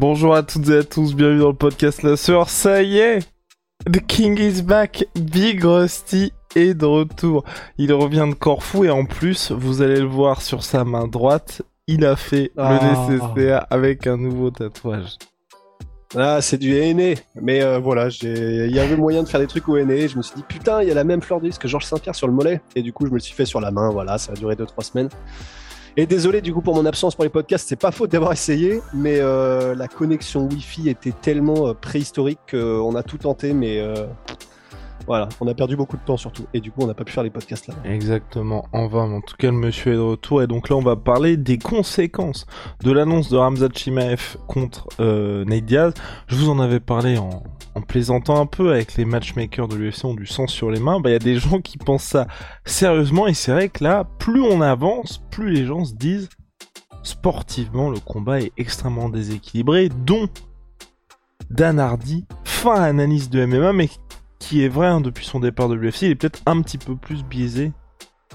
Bonjour à toutes et à tous, bienvenue dans le podcast La Sœur. Ça y est, The King is back. Big Rusty est de retour. Il revient de Corfou et en plus, vous allez le voir sur sa main droite, il a fait Ah. le nécessaire avec un nouveau tatouage. Ah, c'est du henné. Mais euh, voilà, il y avait moyen de faire des trucs au henné. Je me suis dit, putain, il y a la même fleur de lys que Georges Saint-Pierre sur le mollet. Et du coup, je me le suis fait sur la main. Voilà, ça a duré 2-3 semaines. Et désolé du coup pour mon absence pour les podcasts, c'est pas faute d'avoir essayé, mais euh, la connexion Wi-Fi était tellement euh, préhistorique qu'on a tout tenté, mais euh, voilà, on a perdu beaucoup de temps surtout. Et du coup, on n'a pas pu faire les podcasts là. Exactement, en vain, en tout cas le monsieur est de retour et donc là on va parler des conséquences de l'annonce de Ramzat Chimaev contre euh. Je vous en avais parlé en, en plaisantant un peu avec les matchmakers de l'UFC ont du sang sur les mains. Bah il y a des gens qui pensent ça sérieusement et c'est vrai que là, plus on avance, plus les gens se disent sportivement le combat est extrêmement déséquilibré, dont Dan Hardy, fin analyse de MMA, mais qui est vrai hein, depuis son départ de l'UFC, il est peut-être un petit peu plus biaisé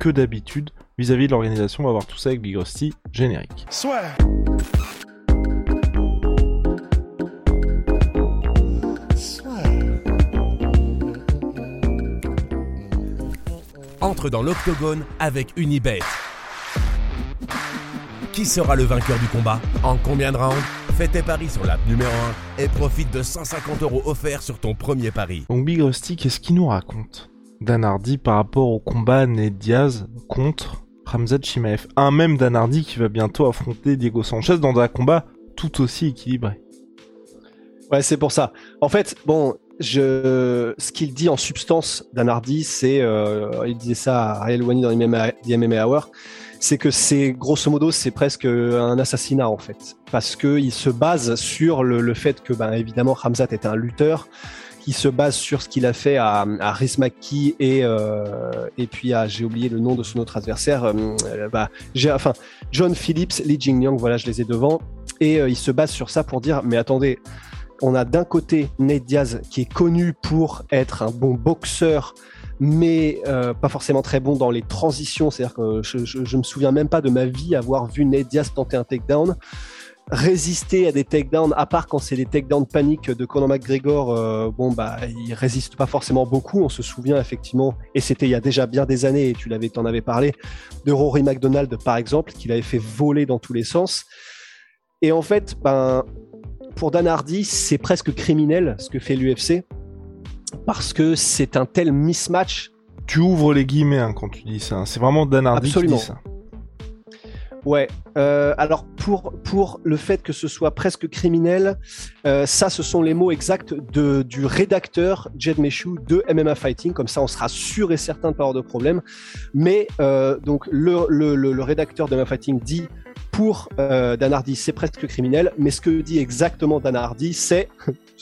que d'habitude vis-à-vis de l'organisation. On va voir tout ça avec Big Rusty, générique. entre dans l'octogone avec Unibet. Qui sera le vainqueur du combat? En combien de rounds? Fais tes paris sur l'app numéro 1 et profite de 150 euros offerts sur ton premier pari. Donc Big Rusty, qu'est-ce qu'il nous raconte Dan Hardy par rapport au combat Ned Diaz contre Ramzat Chimaev Un même Dan Hardy qui va bientôt affronter Diego Sanchez dans un combat tout aussi équilibré. Ouais, c'est pour ça. En fait, bon, je, ce qu'il dit en substance Dan Hardy, c'est, euh, il disait ça à Ariel Wani dans les MMA Hour, c'est que c'est grosso modo, c'est presque un assassinat en fait, parce que il se base sur le, fait que, ben évidemment, Hamzat est un lutteur, qui se base sur ce qu'il a fait à, à et euh, et puis à, j'ai oublié le nom de son autre adversaire, euh, bah, j'ai, enfin, John Phillips, Lee Jingliang, voilà, je les ai devant, et euh, il se base sur ça pour dire, mais attendez on a d'un côté Nate Diaz qui est connu pour être un bon boxeur, mais euh, pas forcément très bon dans les transitions. C'est-à-dire que je, je, me souviens même pas de ma vie avoir vu Nate Diaz tenter un takedown. Résister à des takedowns, à part quand c'est des takedowns paniques de Conor McGregor, euh, bon bah il résiste pas forcément beaucoup. On se souvient effectivement, et c'était il y a déjà bien des années, et tu l'avais, t'en avais parlé, de Rory McDonald par exemple, qu'il avait fait voler dans tous les sens. Et en fait, ben pour Dan Hardy, c'est presque criminel ce que fait l'UFC parce que c'est un tel mismatch. Tu ouvres les guillemets hein, quand tu dis ça. C'est vraiment Dan Hardy Absolument. qui dit ça. Ouais. Euh, alors pour pour le fait que ce soit presque criminel, euh, ça ce sont les mots exacts de du rédacteur Jed Meshew de MMA Fighting. Comme ça, on sera sûr et certain de pas avoir de problème. Mais euh, donc le, le, le, le rédacteur de MMA Fighting dit pour Dan Hardy, c'est presque criminel, mais ce que dit exactement Dan Hardy, c'est,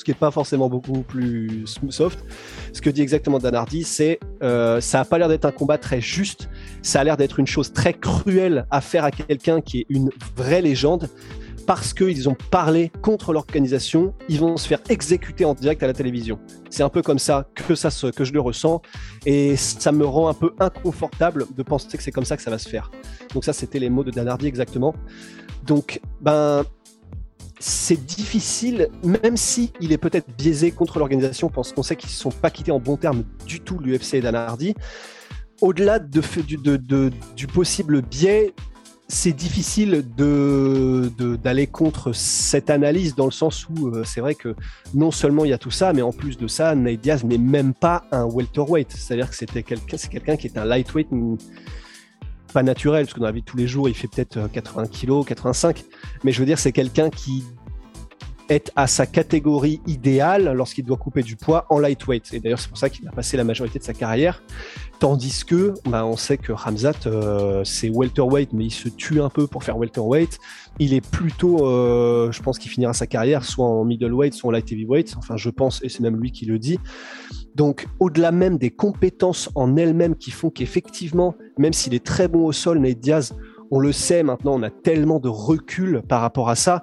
ce qui n'est pas forcément beaucoup plus soft, ce que dit exactement Dan Hardy, c'est euh, ça a pas l'air d'être un combat très juste, ça a l'air d'être une chose très cruelle à faire à quelqu'un qui est une vraie légende, parce qu'ils ont parlé contre l'organisation, ils vont se faire exécuter en direct à la télévision. C'est un peu comme ça que, ça se, que je le ressens, et ça me rend un peu inconfortable de penser que c'est comme ça que ça va se faire. Donc ça, c'était les mots de Dan Hardy exactement. Donc, ben, c'est difficile, même si il est peut-être biaisé contre l'organisation, parce qu'on sait qu'ils ne sont pas quittés en bons termes du tout, l'UFC et Dan Hardy. Au-delà de, du, possible biais, c'est difficile d'aller contre cette analyse dans le sens où euh, c'est vrai que non seulement il y a tout ça, mais en plus de ça, Nate n'est même pas un welterweight. C'est-à-dire que c'était quelqu'un, c'est quelqu'un qui est un lightweight pas naturel, parce que dans la vie de tous les jours, il fait peut-être 80 kg, 85. Mais je veux dire, c'est quelqu'un qui est à sa catégorie idéale lorsqu'il doit couper du poids en lightweight. Et d'ailleurs, c'est pour ça qu'il a passé la majorité de sa carrière. Tandis que, bah, on sait que Ramzat, euh, c'est welterweight, mais il se tue un peu pour faire welterweight. Il est plutôt, euh, je pense qu'il finira sa carrière soit en middleweight, soit en light heavyweight. Enfin, je pense, et c'est même lui qui le dit. Donc, au-delà même des compétences en elles-mêmes qui font qu'effectivement, même s'il est très bon au sol, Nate Diaz, on le sait maintenant, on a tellement de recul par rapport à ça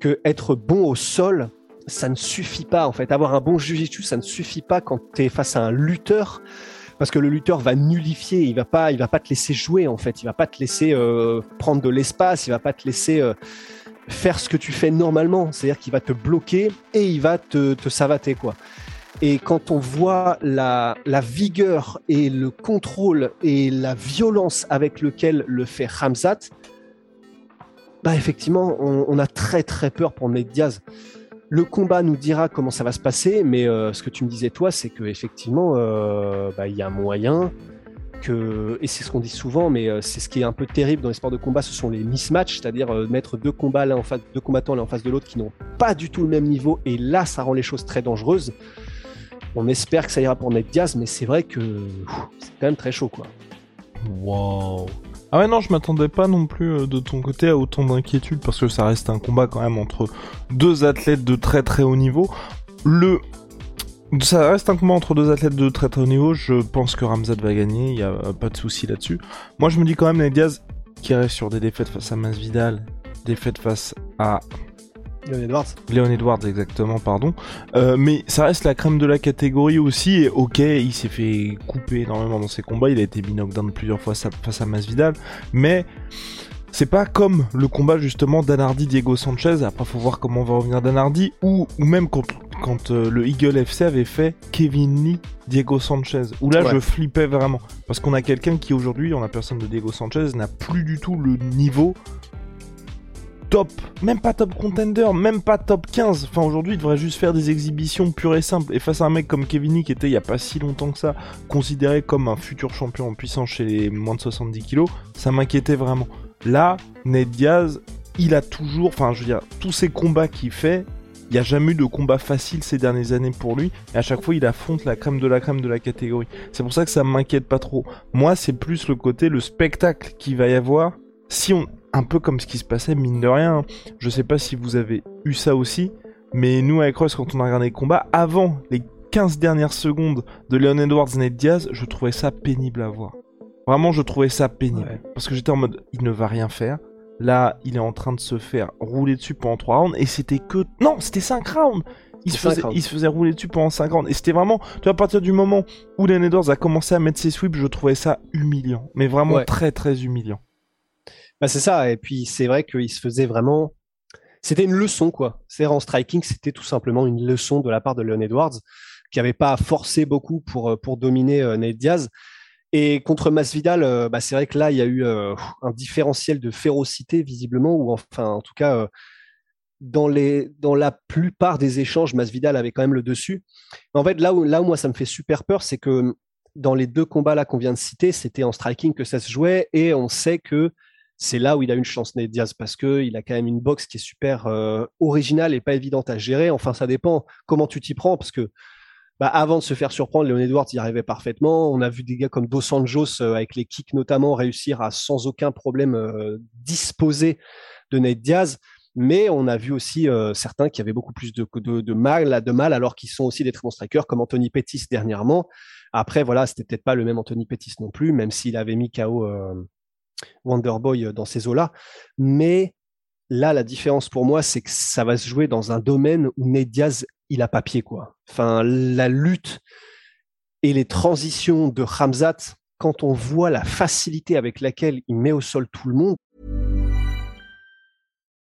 que être bon au sol, ça ne suffit pas en fait. Avoir un bon jiu-jitsu, ça ne suffit pas quand tu es face à un lutteur parce que le lutteur va nullifier, il va pas, il va pas te laisser jouer en fait, il va pas te laisser euh, prendre de l'espace, il va pas te laisser euh, faire ce que tu fais normalement, c'est-à-dire qu'il va te bloquer et il va te, te savater quoi. Et quand on voit la, la, vigueur et le contrôle et la violence avec lequel le fait Ramzat, bah effectivement, on, a très très peur pour Nate Diaz. Le combat nous dira comment ça va se passer, mais euh, ce que tu me disais toi, c'est que effectivement, euh, bah, il y a moyen que, et c'est ce qu'on dit souvent, mais euh, c'est ce qui est un peu terrible dans les sports de combat, ce sont les mismatchs, c'est-à-dire mettre deux combats en face, deux combattants l'un en face de l'autre qui n'ont pas du tout le même niveau, et là, ça rend les choses très dangereuses. On espère que ça ira pour Nate Diaz, mais c'est vrai que c'est quand même très chaud, quoi. Wow. Ah ouais non, je m'attendais pas non plus euh, de ton côté à autant d'inquiétude parce que ça reste un combat quand même entre deux athlètes de très très haut niveau. Le ça reste un combat entre deux athlètes de très très haut niveau. Je pense que Ramzat va gagner, il y a pas de souci là-dessus. Moi, je me dis quand même Nate Diaz qui reste sur des défaites face à Masvidal, défaites face à Léon Edwards. Léon Edwards, exactement, pardon. Euh, mais ça reste la crème de la catégorie aussi. Et ok, il s'est fait couper énormément dans ses combats. Il a été mis knockdown plusieurs fois face à Masvidal. Mais c'est pas comme le combat justement d'Anardi-Diego Sanchez. Après, faut voir comment va revenir d'Anardi. Ou, ou même quand, quand euh, le Eagle FC avait fait Kevin Lee, Diego Sanchez. Où là, Ouais. je flippais vraiment. Parce qu'on a quelqu'un qui aujourd'hui, en la personne de Diego Sanchez, n'a plus du tout le niveau top, même pas top contender, même pas top 15. Enfin, aujourd'hui, il devrait juste faire des exhibitions pures et simples. Et face à un mec comme Kevin qui était il y a pas si longtemps que ça, considéré comme un futur champion en puissance chez les moins de 70 kilos, ça m'inquiétait vraiment. Là, Ned Diaz, il a toujours, enfin, je veux dire, tous ces combats qu'il fait, il n'y a jamais eu de combat facile ces dernières années pour lui. Et à chaque fois, il affronte la crème de la crème de la catégorie. C'est pour ça que ça m'inquiète pas trop. Moi, c'est plus le côté, le spectacle qu'il va y avoir. Si on, un peu comme ce qui se passait, mine de rien. Je sais pas si vous avez eu ça aussi, mais nous avec Ross, quand on a regardé les combats, avant les 15 dernières secondes de Leon Edwards Nate Diaz, je trouvais ça pénible à voir. Vraiment, je trouvais ça pénible. Ouais. Parce que j'étais en mode, il ne va rien faire. Là, il est en train de se faire rouler dessus pendant 3 rounds, et c'était que... Non, c'était 5 rounds il se, Cinq faisait, rounds. il se faisait rouler dessus pendant 5 rounds. Et c'était vraiment... Tu vois, à partir du moment où Leon Edwards a commencé à mettre ses sweeps, je trouvais ça humiliant. Mais vraiment Ouais. très très humiliant. Bah, c'est ça. Et puis, c'est vrai qu'il se faisait vraiment. C'était une leçon, quoi. C'est en striking, c'était tout simplement une leçon de la part de Leon Edwards, qui n'avait pas forcé beaucoup pour, euh, pour dominer euh, Nate Diaz. Et contre Masvidal, euh, bah, c'est vrai que là, il y a eu euh, un différentiel de férocité, visiblement, ou enfin, en tout cas, euh, dans, les, dans la plupart des échanges, Masvidal avait quand même le dessus. En fait, là où, là où moi, ça me fait super peur, c'est que dans les deux combats là qu'on vient de citer, c'était en striking que ça se jouait, et on sait que c'est là où il a une chance, Nate Diaz, parce que il a quand même une boxe qui est super euh, originale et pas évidente à gérer. Enfin, ça dépend comment tu t'y prends, parce que bah, avant de se faire surprendre, Leon Edwards y arrivait parfaitement. On a vu des gars comme Dos Anjos, euh, avec les kicks notamment, réussir à sans aucun problème euh, disposer de Nate Diaz. Mais on a vu aussi certains qui avaient beaucoup plus de, mal, de mal, alors qu'ils sont aussi des très bons strikers, comme Anthony Pettis dernièrement. Après, voilà, c'était peut-être pas le même Anthony Pettis non plus, même s'il avait mis KO Wonderboy dans ces eaux-là. Mais là, la différence pour moi, c'est que ça va se jouer dans un domaine où Nate Diaz, il a papier, quoi. Enfin, la lutte et les transitions de Ramzat, quand on voit la facilité avec laquelle il met au sol tout le monde,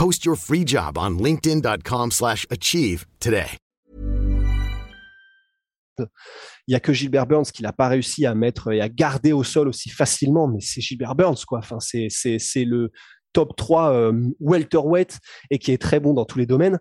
Post your free job on slash achieve today. Il y a que Gilbert Burns qui n'a pas réussi à mettre et à garder au sol aussi facilement, mais c'est Gilbert Burns, quoi. Enfin, c'est le top 3 euh, welterweight et qui est très bon dans tous les domaines.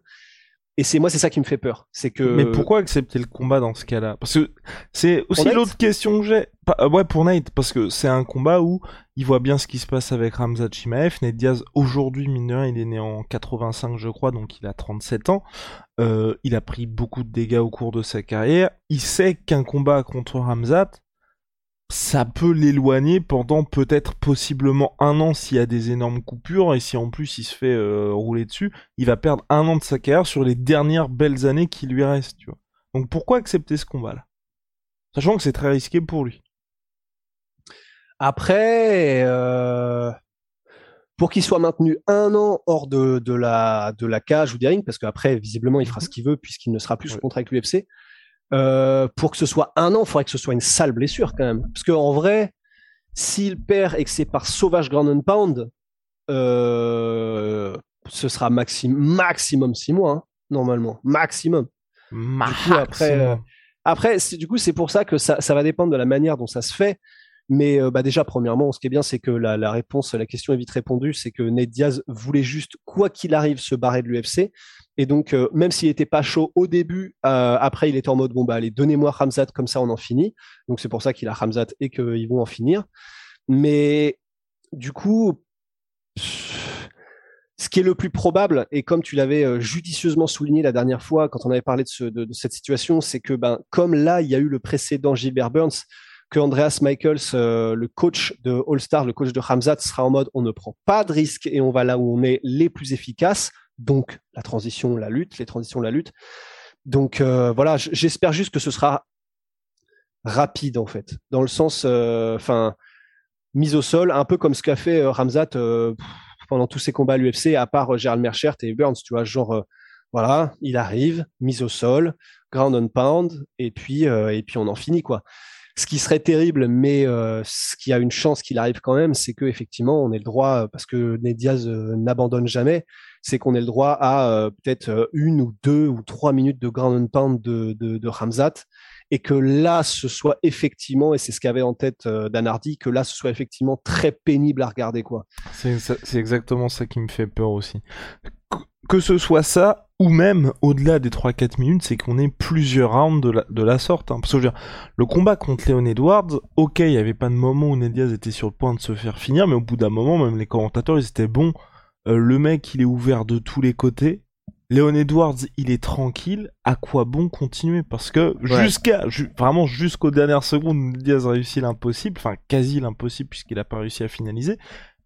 Et c'est moi, c'est ça qui me fait peur. C'est que. Mais pourquoi accepter le combat dans ce cas-là? Parce que c'est aussi l'autre question que j'ai. Euh, ouais, pour Nate, parce que c'est un combat où il voit bien ce qui se passe avec Ramzat Chimaev. Nate Diaz, aujourd'hui, mineur, il est né en 85, je crois, donc il a 37 ans. Euh, il a pris beaucoup de dégâts au cours de sa carrière. Il sait qu'un combat contre Ramzat, ça peut l'éloigner pendant peut-être possiblement un an s'il y a des énormes coupures et si en plus il se fait euh, rouler dessus, il va perdre un an de sa carrière sur les dernières belles années qui lui restent, tu vois. Donc pourquoi accepter ce combat-là? Sachant que c'est très risqué pour lui. Après, euh, pour qu'il soit maintenu un an hors de, la, de la cage ou des rings, parce qu'après, visiblement, il fera ce qu'il veut puisqu'il ne sera plus sous contrat avec l'UFC, euh, pour que ce soit un an, il faudrait que ce soit une sale blessure quand même. Parce qu'en vrai, s'il perd et que c'est par sauvage ground and pound, euh, ce sera maximum six mois, hein, normalement. Maximum. maximum. après, euh, après du coup, c'est pour ça que ça, ça, va dépendre de la manière dont ça se fait. Mais euh, bah déjà, premièrement, ce qui est bien, c'est que la, réponse, la question est vite répondue, c'est que Ned Diaz voulait juste, quoi qu'il arrive, se barrer de l'UFC. Et donc, euh, même s'il était pas chaud au début, euh, après, il était en mode, bon, bah allez, donnez-moi Ramzat, comme ça, on en finit. Donc, c'est pour ça qu'il a Ramzat et qu'ils vont en finir. Mais du coup, ce qui est le plus probable, et comme tu l'avais judicieusement souligné la dernière fois quand on avait parlé de, de cette situation, c'est que ben, comme là, il y a eu le précédent Gilbert Burns, que Andreas Michaels, euh, le coach de All-Star, le coach de Hamzat, sera en mode on ne prend pas de risques et on va là où on est les plus efficaces. Donc la transition, la lutte, les transitions, la lutte. Donc euh, voilà, j'espère juste que ce sera rapide en fait, dans le sens, euh, enfin, mise au sol, un peu comme ce qu'a fait Ramzat pendant tous ses combats à l'UFC, à part Gérald Merchert et Burns, tu vois, genre voilà, il arrive, mise au sol, ground and pound, et puis et puis on en finit quoi. Ce qui serait terrible, mais euh, ce qui a une chance qu'il arrive quand même, c'est que effectivement, on ait le droit, parce que Ned Diaz euh, n'abandonne jamais, c'est qu'on ait le droit à euh, peut-être une ou deux ou trois minutes de ground and pound de, de, de Ramzat, et que là, ce soit effectivement, et c'est ce qu'avait en tête Danardi, que là, ce soit effectivement très pénible à regarder, quoi. C'est exactement ça qui me fait peur aussi. Que ce soit ça, ou même au-delà des 3-4 minutes, c'est qu'on ait plusieurs rounds de la, de la sorte. Hein. Parce que le combat contre Léon Edwards, ok, il n'y avait pas de moment où Ned Diaz était sur le point de se faire finir, mais au bout d'un moment, même les commentateurs, ils étaient bons. Euh, le mec, il est ouvert de tous les côtés. Léon Edwards, il est tranquille. À quoi bon continuer? Parce que jusqu'à vraiment jusqu'aux dernières secondes, Ned Diaz réussit l'impossible, enfin quasi l'impossible puisqu'il a pas réussi à finaliser.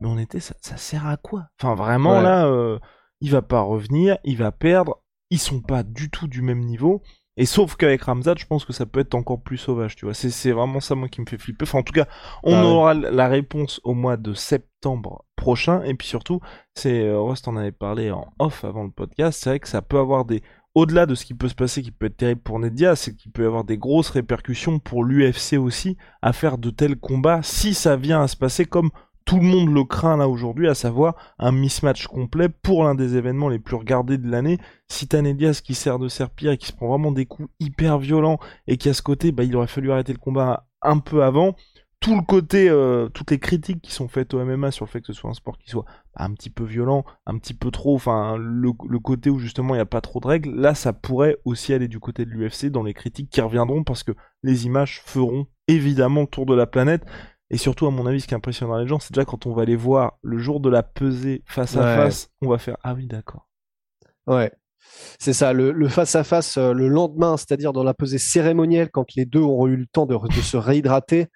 Mais on était, ça, ça sert à quoi? Enfin vraiment là. Euh, il va pas revenir, il va perdre, ils sont pas du tout du même niveau. Et sauf qu'avec Ramzat, je pense que ça peut être encore plus sauvage, tu vois. C'est vraiment ça, moi, qui me fait flipper. Enfin, en tout cas, on bah aura la réponse au mois de septembre prochain. Et puis surtout, c'est, euh, Rust en avait parlé en off avant le podcast, c'est vrai que ça peut avoir des, au-delà de ce qui peut se passer, qui peut être terrible pour Nedia, c'est qu'il peut y avoir des grosses répercussions pour l'UFC aussi, à faire de tels combats, si ça vient à se passer comme tout le monde le craint là aujourd'hui, à savoir un mismatch complet pour l'un des événements les plus regardés de l'année. Si qui sert de serpillère et qui se prend vraiment des coups hyper violents et qui à ce côté, bah, il aurait fallu arrêter le combat un peu avant. Tout le côté, euh, toutes les critiques qui sont faites au MMA sur le fait que ce soit un sport qui soit un petit peu violent, un petit peu trop, enfin le, le côté où justement il n'y a pas trop de règles, là ça pourrait aussi aller du côté de l'UFC dans les critiques qui reviendront parce que les images feront évidemment le tour de la planète et surtout, à mon avis, ce qui impressionnera les gens, c'est déjà quand on va les voir le jour de la pesée face à face, on va faire Ah oui, d'accord. Ouais. C'est ça, le, face à face le lendemain, c'est-à-dire dans la pesée cérémonielle, quand les deux auront eu le temps de, se réhydrater,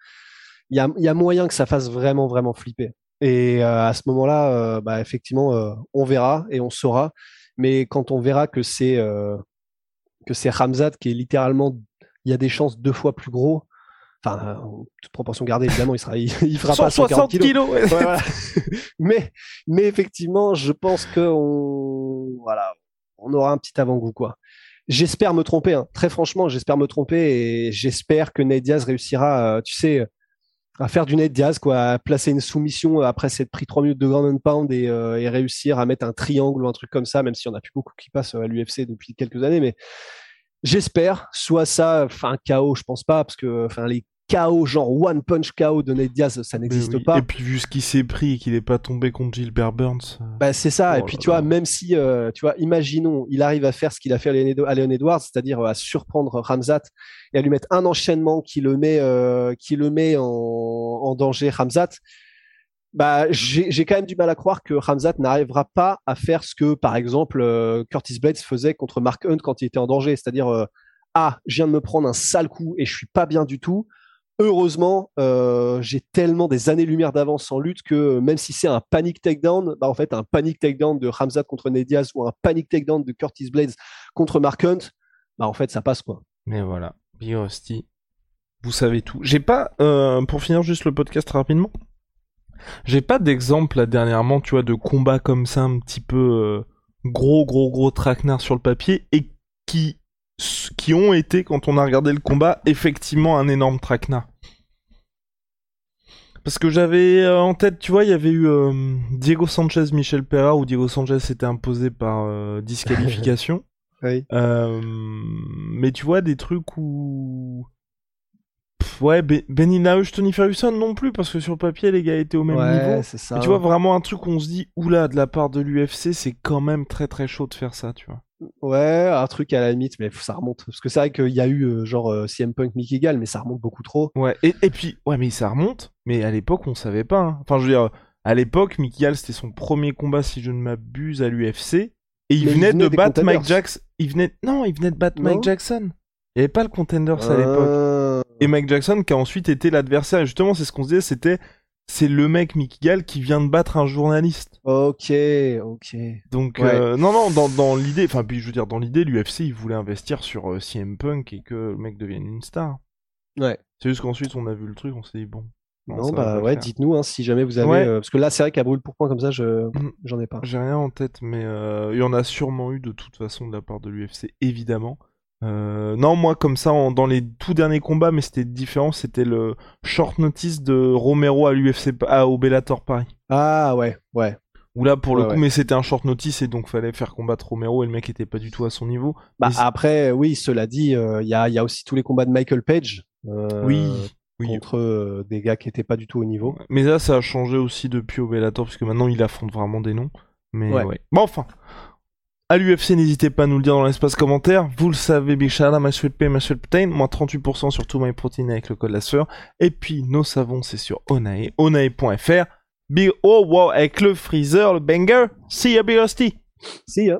il y a, moyen que ça fasse vraiment, vraiment flipper. Et euh, à ce moment-là, euh, bah, effectivement, euh, on verra et on saura. Mais quand on verra que c'est que c'est Ramzat qui est littéralement, il y a des chances deux fois plus gros, Enfin, toute proportion gardée, évidemment, il, sera, il, fera pas 140 kilos. mais, mais effectivement, je pense qu'on voilà, on aura un petit avant-goût. quoi. J'espère me tromper. Hein. Très franchement, j'espère me tromper et j'espère que Ned Diaz réussira, euh, tu sais, à faire du Ned Diaz, quoi, à placer une soumission après s'être pris 3 minutes de ground and pound et, euh, et, réussir à mettre un triangle ou un truc comme ça, même s'il y en a plus beaucoup qui passent à l'UFC depuis quelques années. Mais J'espère, soit ça, enfin KO, je pense pas, parce que enfin les KO, genre one punch KO de Nate Diaz, ça n'existe pas. Et puis vu ce qu'il s'est pris et qu'il n'est pas tombé contre Gilbert Burns. Euh, bah c'est ça. et oh puis là tu vois, là. même si, euh, tu vois, imaginons, il arrive à faire ce qu'il a fait à Leon, Edwards, c'est-à-dire euh, à surprendre Ramzat et à lui mettre un enchaînement qui le met, euh, qui le met en, en danger Ramzat. Bah, j'ai quand même du mal à croire que Ramzat n'arrivera pas à faire ce que, par exemple, euh, Curtis Blades faisait contre Mark Hunt quand il était en danger, c'est-à-dire euh, ah, je viens de me prendre un sale coup et je suis pas bien du tout. Heureusement, euh, j'ai tellement des années-lumière d'avance en lutte que euh, même si c'est un panic takedown, bah en fait, un panic takedown de Ramzat contre Ned Diaz ou un panic takedown de Curtis Blades contre Mark Hunt, bah en fait, ça passe quoi. Mais voilà, Big Rusty, vous savez tout. J'ai pas, euh, pour finir juste le podcast rapidement, j'ai pas d'exemple là dernièrement, tu vois, de combats comme ça un petit peu gros, gros, gros traquenard sur le papier et qui qui ont été, quand on a regardé le combat, effectivement un énorme traquenard. Parce que j'avais euh, en tête, tu vois, il y avait eu euh, Diego Sanchez, Michel Pereira, où Diego Sanchez s'était imposé par euh, disqualification. Oui. Mais tu vois, des trucs où. Pff, ouais, Be- Benny Nauj, Tony Ferguson non plus, parce que sur le papier, les gars étaient au même niveau. c'est ça. Mais tu vois, vraiment un truc où on se dit, oula, de la part de l'UFC, c'est quand même très très chaud de faire ça, tu vois. Ouais, un truc à la limite, mais ça remonte. Parce que c'est vrai qu'il y a eu euh, genre euh, CM Punk Mickey Gall, mais ça remonte beaucoup trop. Ouais, et, et puis, ouais, mais ça remonte, mais à l'époque, on savait pas. hein. Enfin, je veux dire, à l'époque, Mickey Gall, c'était son premier combat, si je ne m'abuse, à l'UFC. Et il venait de battre Mike. Jackson. Il venait, non, il venait de battre Non Mike Jackson. Il n'y avait pas le Contenders à l'époque. Euh, Et Mike Jackson qui a ensuite été l'adversaire. Et justement, c'est ce qu'on se disait, c'était c'est le mec Mickey Gall qui vient de battre un journaliste. Ok, ok. Donc Ouais. euh, non non dans, dans l'idée, enfin puis je veux dire dans l'idée, l'UFC il voulait investir sur euh, CM Punk et que le mec devienne une star. Ouais. C'est juste qu'ensuite on a vu le truc, on s'est dit bon. Non, bah ouais, dites-nous hein, si jamais vous avez. Ouais. euh, parce que là, c'est vrai qu'à brûle pour point comme ça, je Mhm. j'en ai pas. J'ai rien en tête, mais euh, il y en a sûrement eu de toute façon de la part de l'UFC, évidemment. Euh, non, moi, comme ça, en- dans les tout derniers combats, mais c'était différent, c'était le short notice de Romero à l'UFC, à, au Bellator Paris. Ah ouais, ouais. Où là, pour le Ouais, coup, ouais. mais c'était un short notice et donc fallait faire combattre Romero et le mec était pas du tout à son niveau. Bah Mais après, oui, cela dit, euh, il y, a, y a aussi tous les combats de Michael Page. euh, oui, oui. Contre euh, des gars qui étaient pas du tout au niveau. Mais là, ça a changé aussi depuis au Bellator, puisque maintenant il affronte vraiment des noms. Mais Ouais. ouais. Bon, enfin. À l'UFC, n'hésitez pas à nous le dire dans l'espace commentaire. Vous le savez, out, MySweetPay, MySweetProtein, moins 38% sur tout MyProtein avec le code la. Et puis, nos savons, c'est sur Onae, onae.fr. Big, oh wow, avec le freezer, le banger. See ya, Big Rusty. Si, hein.